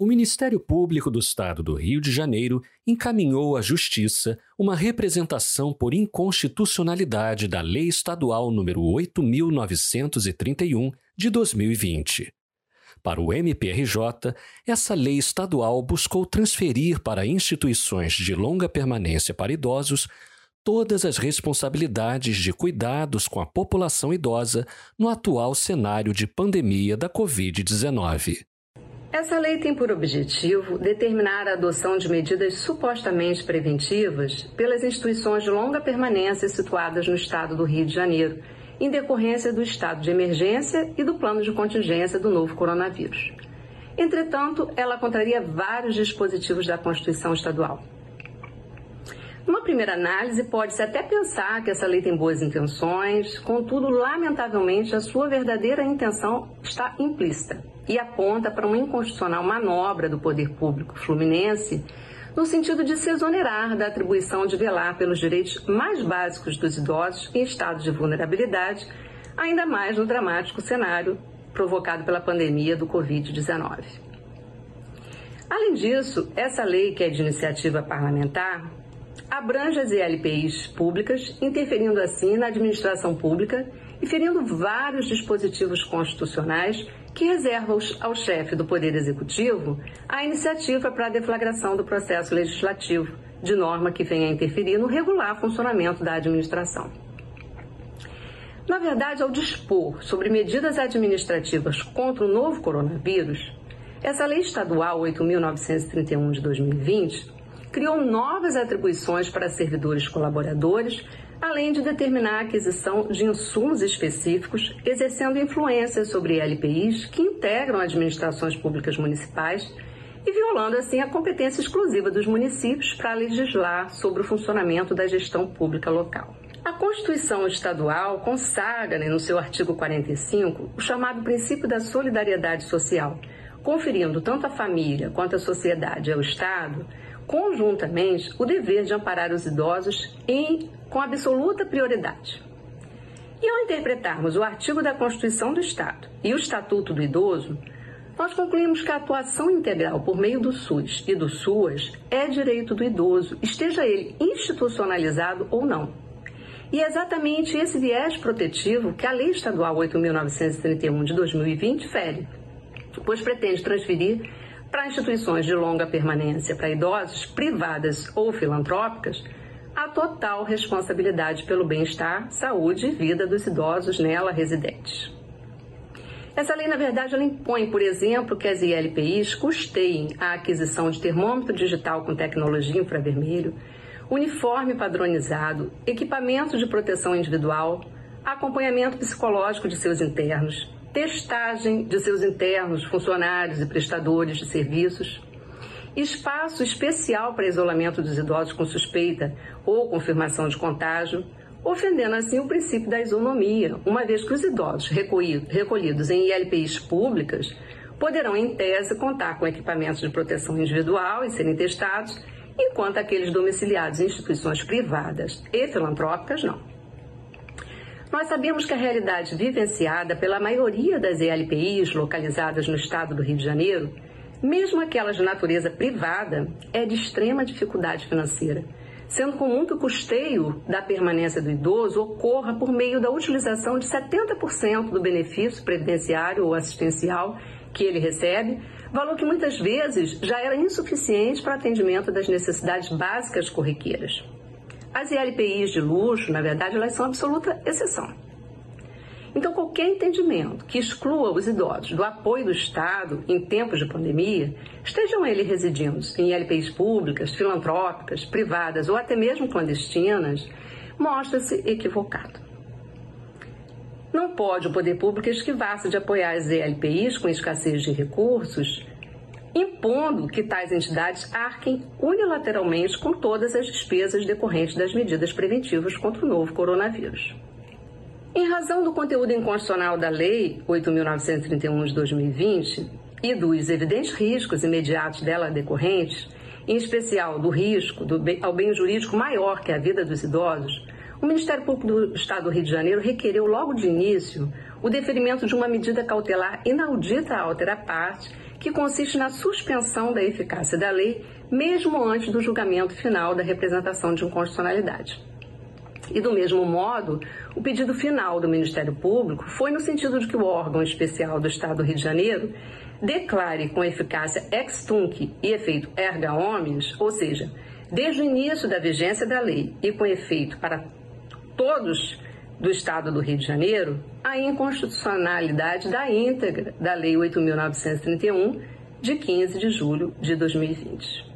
o Ministério Público do Estado do Rio de Janeiro encaminhou à Justiça uma representação por inconstitucionalidade da Lei Estadual nº 8.931 de 2020. Para o MPRJ, essa lei estadual buscou transferir para instituições de longa permanência para idosos todas as responsabilidades de cuidados com a população idosa no atual cenário de pandemia da Covid-19. Essa lei tem por objetivo determinar a adoção de medidas supostamente preventivas pelas instituições de longa permanência situadas no estado do Rio de Janeiro, em decorrência do estado de emergência e do plano de contingência do novo coronavírus. Entretanto, ela contraria vários dispositivos da Constituição Estadual. Numa primeira análise, pode-se até pensar que essa lei tem boas intenções, contudo, lamentavelmente, a sua verdadeira intenção está implícita e aponta para uma inconstitucional manobra do poder público fluminense no sentido de se exonerar da atribuição de velar pelos direitos mais básicos dos idosos em estado de vulnerabilidade, ainda mais no dramático cenário provocado pela pandemia do Covid-19. Além disso, essa lei, que é de iniciativa parlamentar, abrange as ELPIs públicas, interferindo assim na administração pública e ferindo vários dispositivos constitucionais que reserva ao chefe do Poder Executivo a iniciativa para a deflagração do processo legislativo, de norma que venha a interferir no regular funcionamento da administração. Na verdade, ao dispor sobre medidas administrativas contra o novo coronavírus, essa Lei Estadual 8.931 de 2020 criou novas atribuições para servidores colaboradores além de determinar a aquisição de insumos específicos, exercendo influência sobre LPIs que integram administrações públicas municipais e violando assim a competência exclusiva dos municípios para legislar sobre o funcionamento da gestão pública local. A Constituição Estadual consagra, né, no seu artigo 45, o chamado princípio da solidariedade social, conferindo tanto à família quanto à sociedade e ao Estado conjuntamente o dever de amparar os idosos em, com absoluta prioridade. E ao interpretarmos o artigo da Constituição do Estado e o Estatuto do Idoso, nós concluímos que a atuação integral por meio do SUS e do SUAS é direito do idoso, esteja ele institucionalizado ou não. E é exatamente esse viés protetivo que a Lei Estadual 8.931 de 2020 fere, pois pretende transferir para instituições de longa permanência para idosos, privadas ou filantrópicas, a total responsabilidade pelo bem-estar, saúde e vida dos idosos nela residentes. Essa lei, na verdade, ela impõe, por exemplo, que as ILPIs custeiem a aquisição de termômetro digital com tecnologia infravermelho, uniforme padronizado, equipamento de proteção individual, acompanhamento psicológico de seus internos, testagem de seus internos, funcionários e prestadores de serviços, espaço especial para isolamento dos idosos com suspeita ou confirmação de contágio, ofendendo assim o princípio da isonomia, uma vez que os idosos recolhidos em ILPIs públicas poderão, em tese, contar com equipamentos de proteção individual e serem testados, enquanto aqueles domiciliados em instituições privadas e filantrópicas não. Nós sabemos que a realidade vivenciada pela maioria das ELPIs localizadas no estado do Rio de Janeiro, mesmo aquelas de natureza privada, é de extrema dificuldade financeira, sendo comum que o custeio da permanência do idoso ocorra por meio da utilização de 70% do benefício previdenciário ou assistencial que ele recebe, valor que muitas vezes já era insuficiente para atendimento das necessidades básicas corriqueiras. As ILPIs de luxo, na verdade, elas são absoluta exceção. Então, qualquer entendimento que exclua os idosos do apoio do Estado em tempos de pandemia, estejam eles residindo em ILPIs públicas, filantrópicas, privadas ou até mesmo clandestinas, mostra-se equivocado. Não pode o poder público esquivar-se de apoiar as ELPIs com escassez de recursos impondo que tais entidades arquem unilateralmente com todas as despesas decorrentes das medidas preventivas contra o novo coronavírus. Em razão do conteúdo inconstitucional da Lei 8.931 de 2020 e dos evidentes riscos imediatos dela decorrentes, em especial do risco do bem, ao bem jurídico maior que a vida dos idosos, o Ministério Público do Estado do Rio de Janeiro requereu logo de início o deferimento de uma medida cautelar inaudita à altera parte que consiste na suspensão da eficácia da lei, mesmo antes do julgamento final da representação de inconstitucionalidade. E do mesmo modo, o pedido final do Ministério Público foi no sentido de que o órgão especial do Estado do Rio de Janeiro declare com eficácia ex tunc e efeito erga omnes, ou seja, desde o início da vigência da lei e com efeito para todos do Estado do Rio de Janeiro, a inconstitucionalidade da íntegra da Lei 8.931, de 15 de julho de 2020.